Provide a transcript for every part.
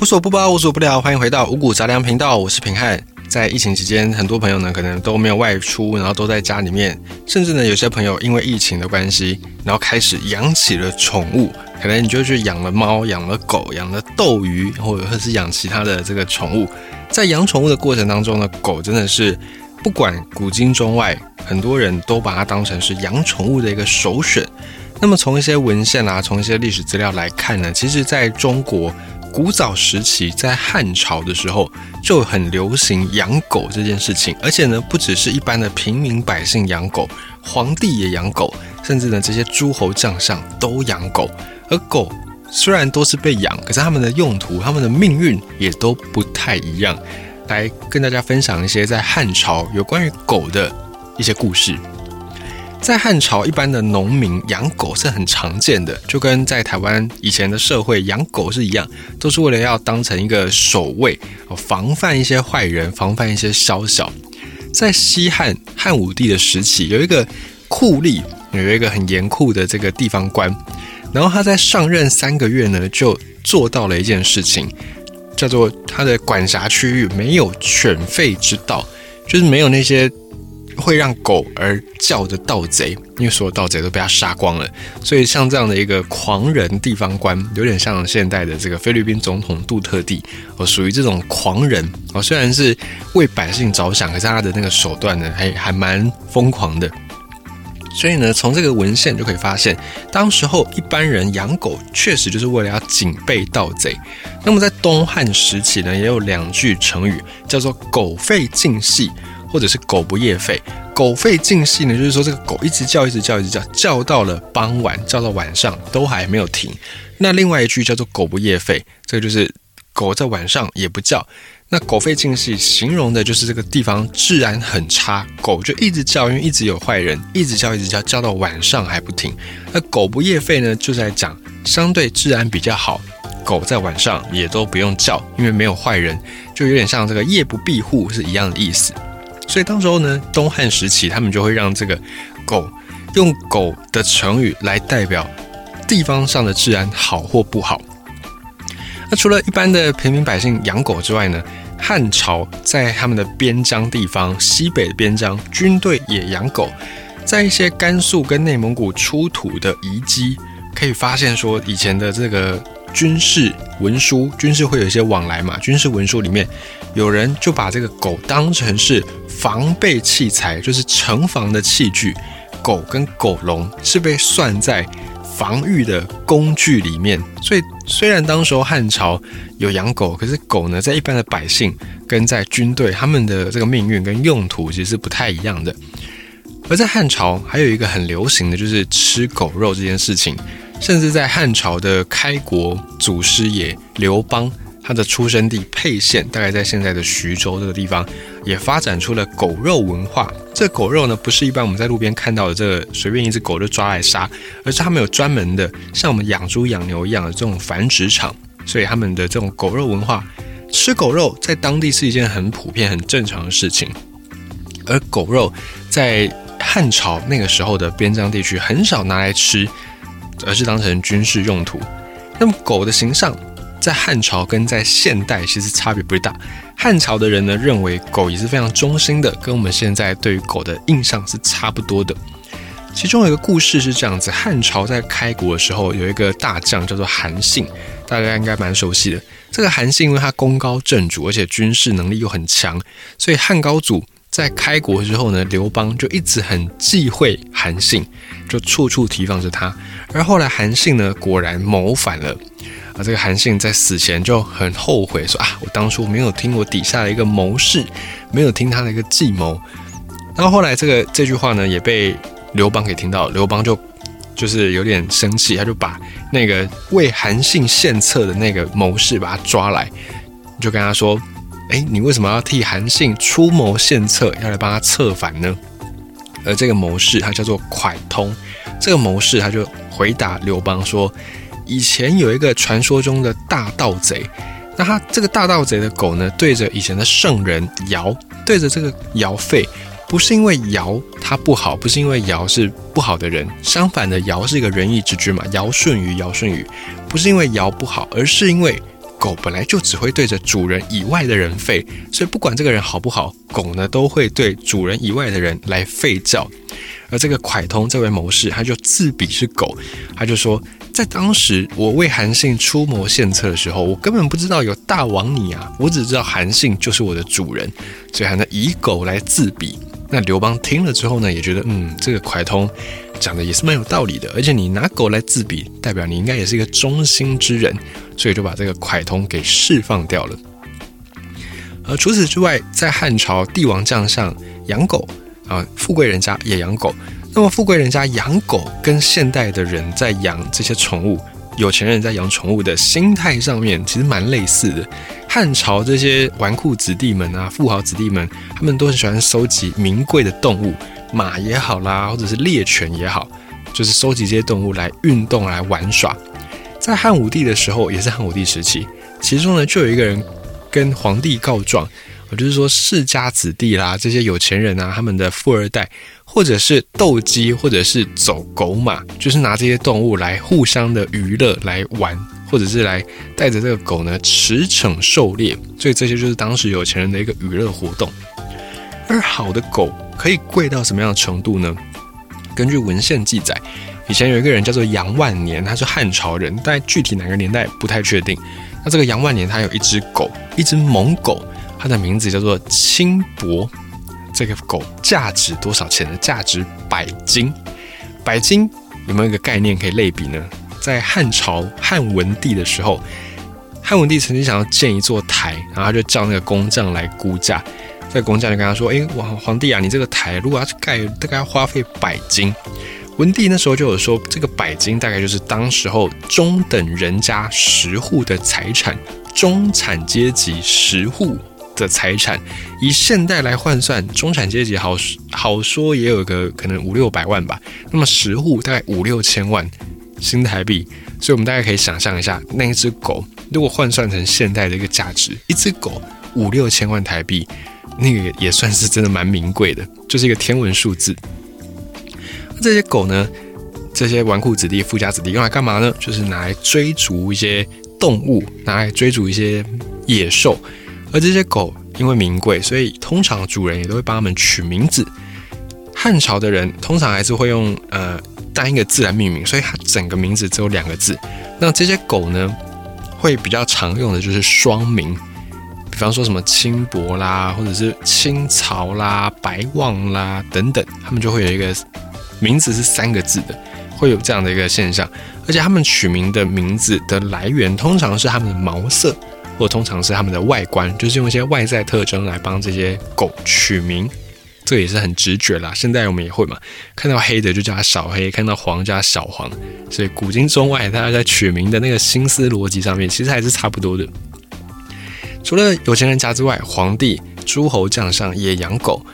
无所不包，无所不聊，欢迎回到五谷杂粮频道，我是平汉。在疫情期间，很多朋友呢可能都没有外出，然后都在家里面，甚至呢有些朋友因为疫情的关系，然后开始养起了宠物，可能你就去养了猫、养了狗、养了斗鱼，或者是养其他的这个宠物。在养宠物的过程当中呢，狗真的是不管古今中外，很多人都把它当成是养宠物的一个首选。那么从一些文献啊，从一些历史资料来看呢，其实在中国。古早时期，在汉朝的时候就很流行养狗这件事情，而且呢，不只是一般的平民百姓养狗，皇帝也养狗，甚至呢，这些诸侯将相都养狗。而狗虽然都是被养，可是他们的用途、他们的命运也都不太一样。来跟大家分享一些在汉朝有关于狗的一些故事。在汉朝，一般的农民养狗是很常见的，就跟在台湾以前的社会养狗是一样，都是为了要当成一个守卫，防范一些坏人，防范一些宵小。在西汉汉武帝的时期，有一个酷吏，有一个很严酷的这个地方官，然后他在上任三个月呢，就做到了一件事情，叫做他的管辖区域没有犬吠之道，就是没有那些。会让狗而叫的盗贼，因为所有盗贼都被他杀光了，所以像这样的一个狂人地方官，有点像现代的这个菲律宾总统杜特地，哦，属于这种狂人哦。虽然是为百姓着想，可是他的那个手段呢，还还蛮疯狂的。所以呢，从这个文献就可以发现，当时候一般人养狗确实就是为了要警备盗贼。那么在东汉时期呢，也有两句成语叫做“狗吠尽戏”。或者是狗不夜吠，狗吠尽隙呢，就是说这个狗一直叫，一直叫，一直叫，叫到了傍晚，叫到晚上都还没有停。那另外一句叫做狗不夜吠，这个就是狗在晚上也不叫。那狗吠尽隙形容的就是这个地方治安很差，狗就一直叫，因为一直有坏人，一直叫，一直叫，叫到晚上还不停。那狗不夜吠呢，就在讲相对治安比较好，狗在晚上也都不用叫，因为没有坏人，就有点像这个夜不闭户是一样的意思。所以当时候呢，东汉时期，他们就会让这个狗用狗的成语来代表地方上的治安好或不好。那除了一般的平民百姓养狗之外呢，汉朝在他们的边疆地方，西北的边疆，军队也养狗。在一些甘肃跟内蒙古出土的遗迹，可以发现说，以前的这个军事文书，军事会有一些往来嘛，军事文书里面，有人就把这个狗当成是。防备器材就是城防的器具，狗跟狗笼是被算在防御的工具里面。所以，虽然当时候汉朝有养狗，可是狗呢，在一般的百姓跟在军队，他们的这个命运跟用途其实是不太一样的。而在汉朝，还有一个很流行的就是吃狗肉这件事情，甚至在汉朝的开国祖师爷刘邦。他的出生地沛县，大概在现在的徐州这个地方，也发展出了狗肉文化。这狗肉呢，不是一般我们在路边看到的这个随便一只狗就抓来杀，而是他们有专门的，像我们养猪养牛一样的这种繁殖场。所以他们的这种狗肉文化，吃狗肉在当地是一件很普遍、很正常的事情。而狗肉在汉朝那个时候的边疆地区很少拿来吃，而是当成军事用途。那么狗的形象。在汉朝跟在现代其实差别不大。汉朝的人呢认为狗也是非常忠心的，跟我们现在对于狗的印象是差不多的。其中有一个故事是这样子：汉朝在开国的时候，有一个大将叫做韩信，大家应该蛮熟悉的。这个韩信因为他功高震主，而且军事能力又很强，所以汉高祖在开国之后呢，刘邦就一直很忌讳韩信，就处处提防着他。而后来韩信呢，果然谋反了。啊，这个韩信在死前就很后悔，说啊，我当初没有听我底下的一个谋士，没有听他的一个计谋。然后后来这个这句话呢，也被刘邦给听到，刘邦就就是有点生气，他就把那个为韩信献策的那个谋士把他抓来，就跟他说，哎，你为什么要替韩信出谋献策，要来帮他策反呢？而这个谋士他叫做蒯通，这个谋士他就回答刘邦说。以前有一个传说中的大盗贼，那他这个大盗贼的狗呢，对着以前的圣人尧，对着这个尧吠，不是因为尧他不好，不是因为尧是不好的人，相反的，尧是一个仁义之君嘛，尧舜禹，尧舜禹，不是因为尧不好，而是因为狗本来就只会对着主人以外的人吠，所以不管这个人好不好，狗呢都会对主人以外的人来吠叫。而这个蒯通这位谋士，他就自比是狗，他就说，在当时我为韩信出谋献策的时候，我根本不知道有大王你啊，我只知道韩信就是我的主人，所以还能以狗来自比。那刘邦听了之后呢，也觉得，嗯，这个蒯通讲的也是蛮有道理的，而且你拿狗来自比，代表你应该也是一个忠心之人，所以就把这个蒯通给释放掉了。而除此之外，在汉朝帝王将相养狗。啊，富贵人家也养狗。那么，富贵人家养狗跟现代的人在养这些宠物，有钱人在养宠物的心态上面其实蛮类似的。汉朝这些纨绔子弟们啊，富豪子弟们，他们都很喜欢收集名贵的动物，马也好啦，或者是猎犬也好，就是收集这些动物来运动来玩耍。在汉武帝的时候，也是汉武帝时期，其中呢就有一个人跟皇帝告状。也就是说，世家子弟啦，这些有钱人啊，他们的富二代，或者是斗鸡，或者是走狗马，就是拿这些动物来互相的娱乐来玩，或者是来带着这个狗呢驰骋狩猎，所以这些就是当时有钱人的一个娱乐活动。而好的狗可以贵到什么样的程度呢？根据文献记载，以前有一个人叫做杨万年，他是汉朝人，但具体哪个年代不太确定。那这个杨万年他有一只狗，一只猛狗。它的名字叫做青博，这个狗价值多少钱呢？价值百金。百金有没有一个概念可以类比呢？在汉朝汉文帝的时候，汉文帝曾经想要建一座台，然后他就叫那个工匠来估价。这个工匠就跟他说：“哎，皇皇帝啊，你这个台如果要去盖，大概要花费百金。”文帝那时候就有说，这个百金大概就是当时候中等人家十户的财产，中产阶级十户。的财产以现代来换算，中产阶级好好说也有个可能五六百万吧。那么十户大概五六千万新台币，所以我们大概可以想象一下，那一只狗如果换算成现代的一个价值，一只狗五六千万台币，那个也算是真的蛮名贵的，就是一个天文数字。这些狗呢，这些纨绔子弟、富家子弟用来干嘛呢？就是拿来追逐一些动物，拿来追逐一些野兽。而这些狗因为名贵，所以通常主人也都会帮它们取名字。汉朝的人通常还是会用呃单一个字来命名，所以它整个名字只有两个字。那这些狗呢，会比较常用的就是双名，比方说什么青博啦，或者是青草啦、白望啦等等，他们就会有一个名字是三个字的，会有这样的一个现象。而且他们取名的名字的来源，通常是他们的毛色。或通常是它们的外观，就是用一些外在特征来帮这些狗取名，这也是很直觉啦。现在我们也会嘛，看到黑的就叫它小黑，看到黄叫小黄。所以古今中外，大家在取名的那个心思逻辑上面，其实还是差不多的。除了有钱人家之外，皇帝、诸侯将相也养狗。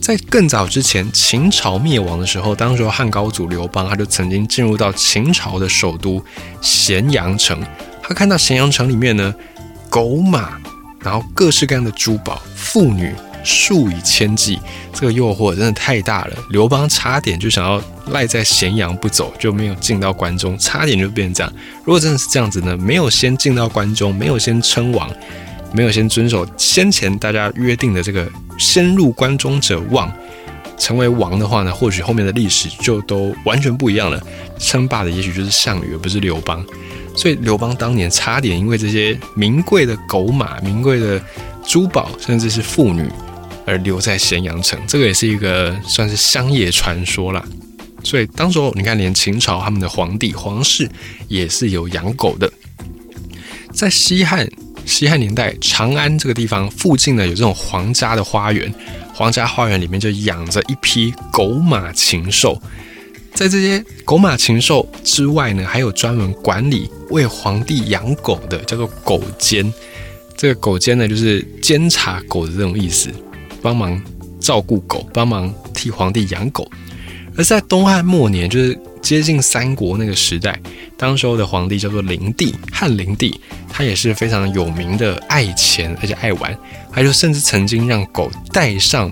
在更早之前，秦朝灭亡的时候，当时汉高祖刘邦他就曾经进入到秦朝的首都咸阳城，他看到咸阳城里面呢。狗马，然后各式各样的珠宝、妇女数以千计，这个诱惑真的太大了。刘邦差点就想要赖在咸阳不走，就没有进到关中，差点就变成这样。如果真的是这样子呢？没有先进到关中，没有先称王，没有先遵守先前大家约定的这个“先入关中者王”，成为王的话呢，或许后面的历史就都完全不一样了。称霸的也许就是项羽，而不是刘邦。所以刘邦当年差点因为这些名贵的狗马、名贵的珠宝，甚至是妇女，而留在咸阳城。这个也是一个算是乡野传说了。所以当时候你看，连秦朝他们的皇帝、皇室也是有养狗的。在西汉西汉年代，长安这个地方附近呢，有这种皇家的花园，皇家花园里面就养着一批狗马禽兽。在这些狗马禽兽之外呢，还有专门管理为皇帝养狗的，叫做狗监。这个狗监呢，就是监察狗的这种意思，帮忙照顾狗，帮忙替皇帝养狗。而在东汉末年，就是接近三国那个时代，当时候的皇帝叫做灵帝，汉灵帝，他也是非常有名的爱钱而且爱玩，他就甚至曾经让狗戴上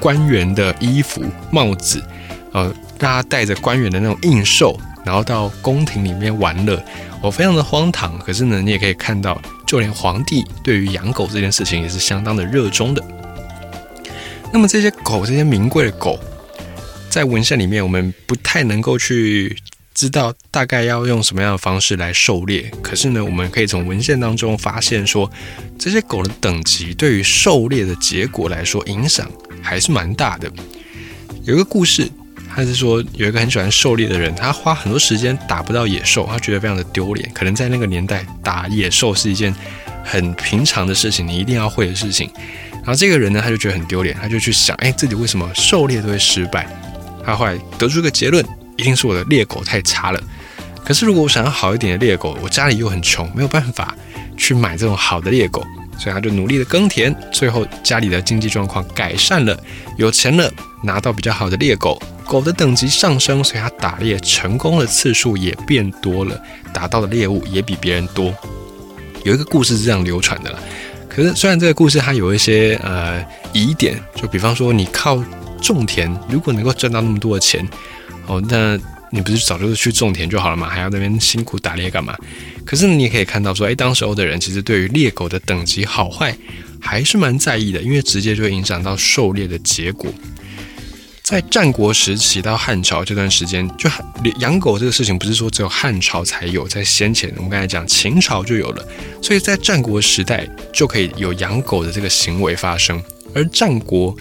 官员的衣服、帽子，呃。他带着官员的那种印绶，然后到宫廷里面玩乐，我非常的荒唐。可是呢，你也可以看到就连皇帝对于养狗这件事情也是相当的热衷的。那么这些狗，这些名贵的狗，在文献里面，我们不太能够去知道大概要用什么样的方式来狩猎。可是呢，我们可以从文献当中发现说，这些狗的等级对于狩猎的结果来说，影响还是蛮大的。有一个故事。他是说，有一个很喜欢狩猎的人，他花很多时间打不到野兽，他觉得非常的丢脸。可能在那个年代，打野兽是一件很平常的事情，你一定要会的事情。然后这个人呢，他就觉得很丢脸，他就去想，哎，自己为什么狩猎都会失败？他后来得出一个结论，一定是我的猎狗太差了。可是如果我想要好一点的猎狗，我家里又很穷，没有办法去买这种好的猎狗，所以他就努力的耕田，最后家里的经济状况改善了，有钱了，拿到比较好的猎狗。狗的等级上升，所以他打猎成功的次数也变多了，打到的猎物也比别人多。有一个故事是这样流传的，可是虽然这个故事它有一些呃疑点，就比方说你靠种田，如果能够赚到那么多的钱，哦，那你不是早就是去种田就好了嘛，还要那边辛苦打猎干嘛？可是你也可以看到说，哎，当时候的人其实对于猎狗的等级好坏还是蛮在意的，因为直接就会影响到狩猎的结果。在战国时期到汉朝这段时间，就养狗这个事情不是说只有汉朝才有，在先前我们刚才讲秦朝就有了，所以在战国时代就可以有养狗的这个行为发生。而战国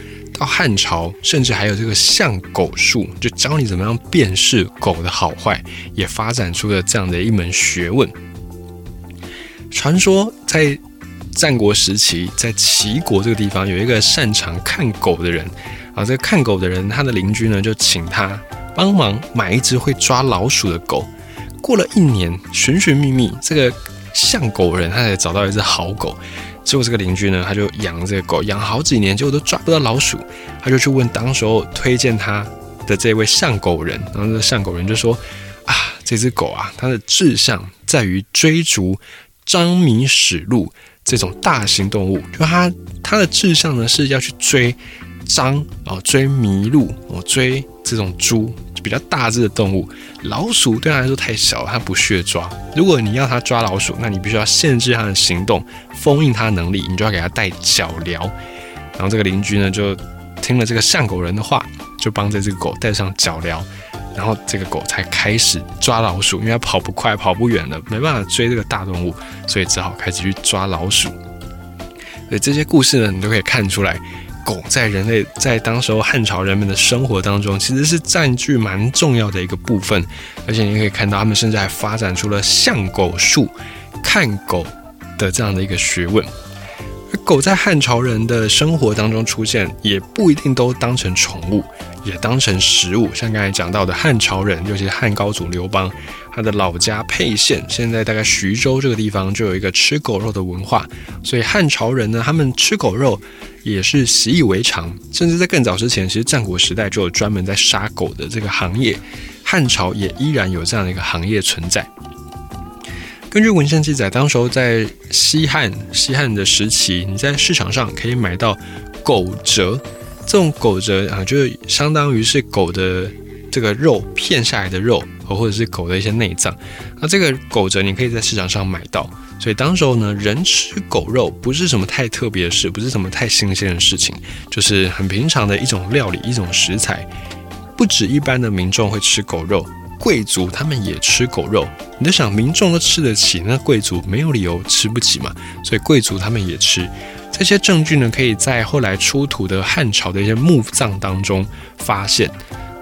到汉朝，甚至还有这个相狗术，就教你怎么样辨识狗的好坏，也发展出了这样的一门学问。传说在战国时期，在齐国这个地方有一个擅长看狗的人。啊，这个看狗的人，他的邻居呢，就请他帮忙买一只会抓老鼠的狗。过了一年，寻寻觅觅，这个像狗人他才找到一只好狗。结果这个邻居呢，他就养这个狗，养好几年，结果都抓不到老鼠。他就去问当时候推荐他的这位像狗人，然后这个像狗人就说：啊，这只狗啊，它的志向在于追逐张米史鹿这种大型动物，就它它的志向呢是要去追。张啊，追麋鹿哦，追这种猪比较大只的动物，老鼠对他来说太小，它不屑抓。如果你要它抓老鼠，那你必须要限制它的行动，封印它的能力，你就要给它带脚镣。然后这个邻居呢，就听了这个像狗人的话，就帮这只狗带上脚镣，然后这个狗才开始抓老鼠，因为它跑不快，跑不远了，没办法追这个大动物，所以只好开始去抓老鼠。所以这些故事呢，你都可以看出来。狗在人类在当时候汉朝人们的生活当中，其实是占据蛮重要的一个部分，而且你可以看到，他们甚至还发展出了像狗术、看狗的这样的一个学问。而狗在汉朝人的生活当中出现，也不一定都当成宠物，也当成食物。像刚才讲到的汉朝人，尤其是汉高祖刘邦，他的老家沛县，现在大概徐州这个地方就有一个吃狗肉的文化，所以汉朝人呢，他们吃狗肉。也是习以为常，甚至在更早之前，其实战国时代就有专门在杀狗的这个行业，汉朝也依然有这样的一个行业存在。根据文献记载，当时候在西汉西汉的时期，你在市场上可以买到狗折，这种狗折啊，就是相当于是狗的这个肉片下来的肉，或者是狗的一些内脏，那这个狗蛰你可以在市场上买到。所以当时候呢，人吃狗肉不是什么太特别的事，不是什么太新鲜的事情，就是很平常的一种料理，一种食材。不止一般的民众会吃狗肉，贵族他们也吃狗肉。你在想，民众都吃得起，那贵族没有理由吃不起嘛？所以贵族他们也吃。这些证据呢，可以在后来出土的汉朝的一些墓葬当中发现。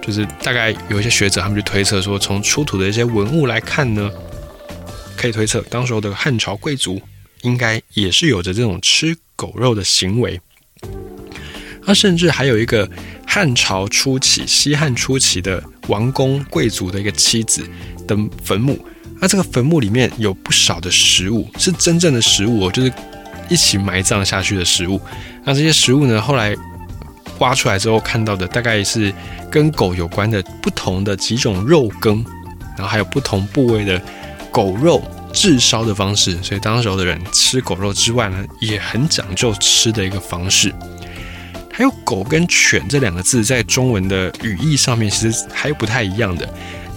就是大概有一些学者他们就推测说，从出土的一些文物来看呢。可以推测，当时候的汉朝贵族应该也是有着这种吃狗肉的行为。那甚至还有一个汉朝初期、西汉初期的王公贵族的一个妻子的坟墓。那这个坟墓里面有不少的食物，是真正的食物哦，就是一起埋葬下去的食物。那这些食物呢，后来挖出来之后看到的，大概是跟狗有关的不同的几种肉羹，然后还有不同部位的。狗肉炙烧的方式，所以当时候的人吃狗肉之外呢，也很讲究吃的一个方式。还有“狗”跟“犬”这两个字，在中文的语义上面，其实还不太一样的。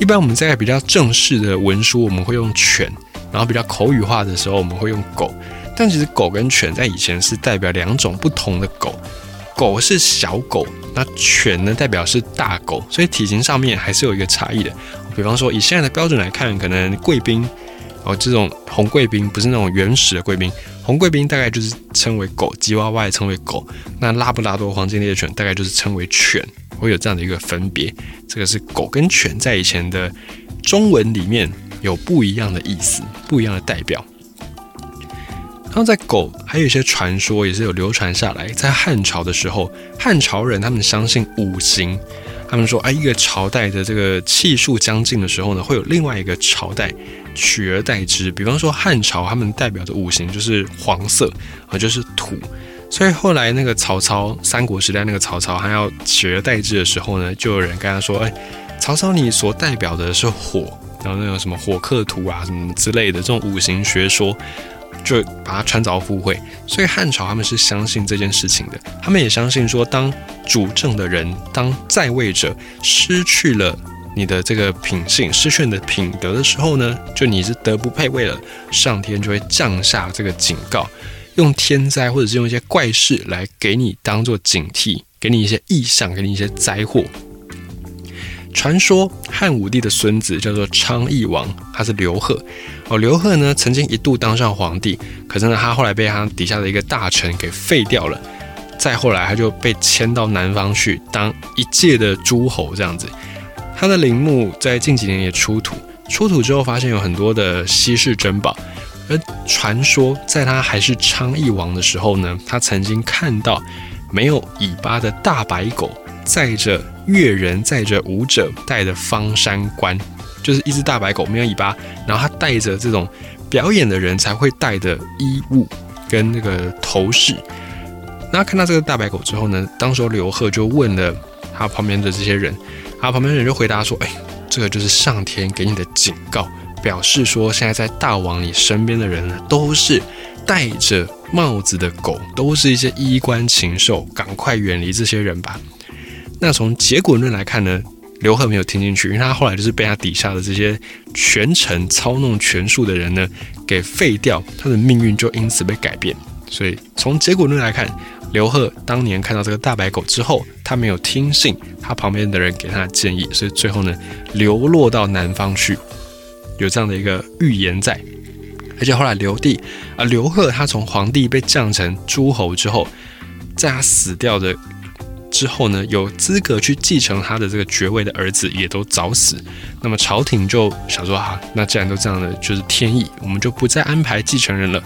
一般我们在比较正式的文书，我们会用“犬”，然后比较口语化的时候我们会用狗。但其实狗跟犬在以前是代表两种不同的狗，狗是小狗，那犬呢代表是大狗，所以体型上面还是有一个差异的。比方说以现在的标准来看，可能贵宾哦这种红贵宾不是那种原始的贵宾，红贵宾大概就是称为狗，吉娃娃也称为狗，那拉布拉多黄金猎犬大概就是称为犬，会有这样的一个分别。这个是狗跟犬在以前的中文里面有不一样的意思，不一样的代表。然后在狗还有一些传说也是有流传下来，在汉朝的时候，汉朝人他们相信五行，他们说，哎，一个朝代的这个气数将近的时候呢，会有另外一个朝代取而代之。比方说汉朝，他们代表的五行就是黄色啊，就是土。所以后来那个曹操，三国时代那个曹操，他要取而代之的时候呢，就有人跟他说，哎，曹操你所代表的是火，然后那种什么火克土啊，什么之类的这种五行学说。就把它穿凿附会，所以汉朝他们是相信这件事情的。他们也相信说，当主政的人，当在位者失去了你的这个品性，失去你的品德的时候呢，就你是德不配位了，上天就会降下这个警告，用天灾或者是用一些怪事来给你当做警惕，给你一些异象，给你一些灾祸。传说汉武帝的孙子叫做昌邑王，他是刘贺。哦，刘贺呢曾经一度当上皇帝，可是呢他后来被他底下的一个大臣给废掉了。再后来他就被迁到南方去当一介的诸侯这样子。他的陵墓在近几年也出土，出土之后发现有很多的稀世珍宝。而传说在他还是昌邑王的时候呢，他曾经看到没有尾巴的大白狗。载着乐人，载着舞者，带着方山冠，就是一只大白狗，没有尾巴，然后他带着这种表演的人才会带的衣物跟那个头饰。那看到这个大白狗之后呢，当时刘贺就问了他旁边的这些人，他旁边的人就回答说：“哎，这个就是上天给你的警告，表示说现在在大王你身边的人呢，都是戴着帽子的狗，都是一些衣冠禽兽，赶快远离这些人吧。”那从结果论来看呢，刘贺没有听进去，因为他后来就是被他底下的这些权臣操弄权术的人呢给废掉，他的命运就因此被改变。所以从结果论来看，刘贺当年看到这个大白狗之后，他没有听信他旁边的人给他的建议，所以最后呢流落到南方去，有这样的一个预言在。而且后来刘帝啊，刘贺他从皇帝被降成诸侯之后，在他死掉的。之后呢，有资格去继承他的这个爵位的儿子也都早死，那么朝廷就想说哈，那既然都这样的，就是天意，我们就不再安排继承人了。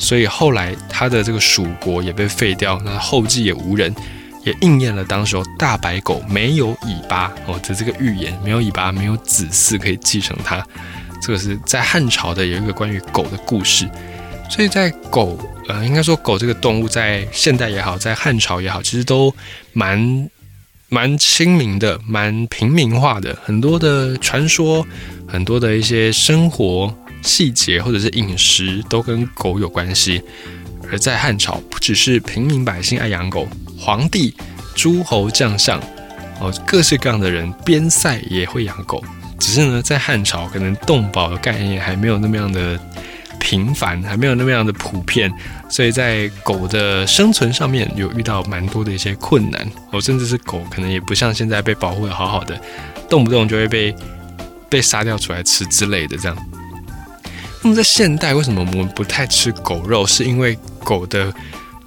所以后来他的这个蜀国也被废掉，那后继也无人，也应验了当时候大白狗没有尾巴哦的这个预言，没有尾巴，没有子嗣可以继承它。这个是在汉朝的有一个关于狗的故事。所以在狗，呃，应该说狗这个动物在现代也好，在汉朝也好，其实都蛮蛮亲民的，蛮平民化的。很多的传说，很多的一些生活细节或者是饮食，都跟狗有关系。而在汉朝，不只是平民百姓爱养狗，皇帝、诸侯将相，哦，各式各样的人边塞也会养狗。只是呢，在汉朝可能动保的概念还没有那么样的。频繁还没有那么样的普遍，所以在狗的生存上面有遇到蛮多的一些困难。哦，甚至是狗可能也不像现在被保护的好好的，动不动就会被被杀掉出来吃之类的这样。那么在现代，为什么我们不太吃狗肉？是因为狗的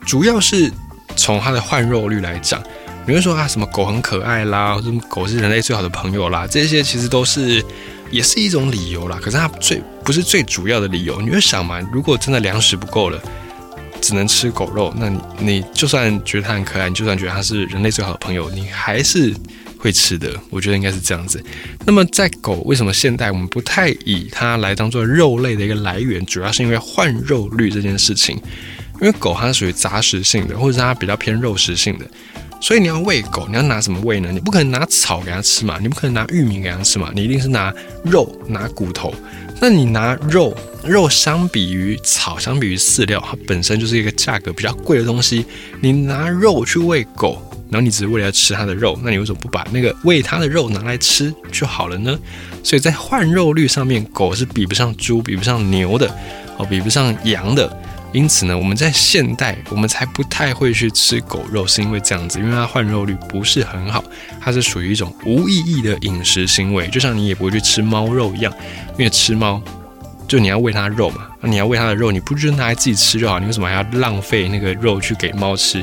主要是从它的换肉率来讲，有人说啊，什么狗很可爱啦，什么狗是人类最好的朋友啦，这些其实都是。也是一种理由啦，可是它最不是最主要的理由。你会想嘛，如果真的粮食不够了，只能吃狗肉，那你你就算觉得它很可爱，你就算觉得它是人类最好的朋友，你还是会吃的。我觉得应该是这样子。那么在狗为什么现代我们不太以它来当做肉类的一个来源，主要是因为换肉率这件事情。因为狗它属于杂食性的，或者是它比较偏肉食性的。所以你要喂狗，你要拿什么喂呢？你不可能拿草给它吃嘛，你不可能拿玉米给它吃嘛，你一定是拿肉、拿骨头。那你拿肉，肉相比于草，相比于饲料，它本身就是一个价格比较贵的东西。你拿肉去喂狗，然后你只是为了吃它的肉，那你为什么不把那个喂它的肉拿来吃就好了呢？所以在换肉率上面，狗是比不上猪，比不上牛的，哦，比不上羊的。因此呢，我们在现代，我们才不太会去吃狗肉，是因为这样子，因为它换肉率不是很好，它是属于一种无意义的饮食行为，就像你也不会去吃猫肉一样，因为吃猫就你要喂它肉嘛，那你要喂它的肉，你不就拿来自己吃就好？你为什么还要浪费那个肉去给猫吃？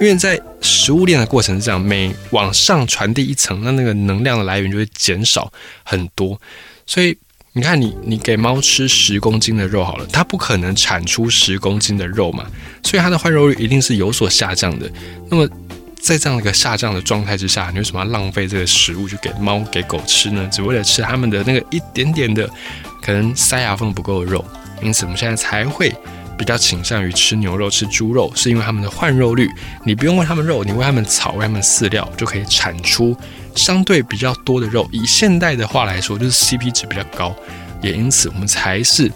因为在食物链的过程是这样，每往上传递一层，那那个能量的来源就会减少很多，所以。你看，你你给猫吃十公斤的肉好了，它不可能产出十公斤的肉嘛，所以它的换肉率一定是有所下降的。那么，在这样一个下降的状态之下，你为什么要浪费这个食物去给猫给狗吃呢？只为了吃它们的那个一点点的可能塞牙缝不够的肉。因此，我们现在才会比较倾向于吃牛肉、吃猪肉，是因为它们的换肉率，你不用喂它们肉，你喂它们草、喂它们饲料就可以产出。相对比较多的肉，以现代的话来说，就是 CP 值比较高，也因此我们才是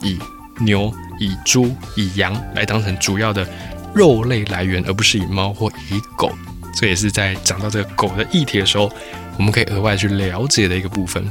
以牛、以猪、以羊来当成主要的肉类来源，而不是以猫或以狗。这也是在讲到这个狗的议题的时候，我们可以额外去了解的一个部分。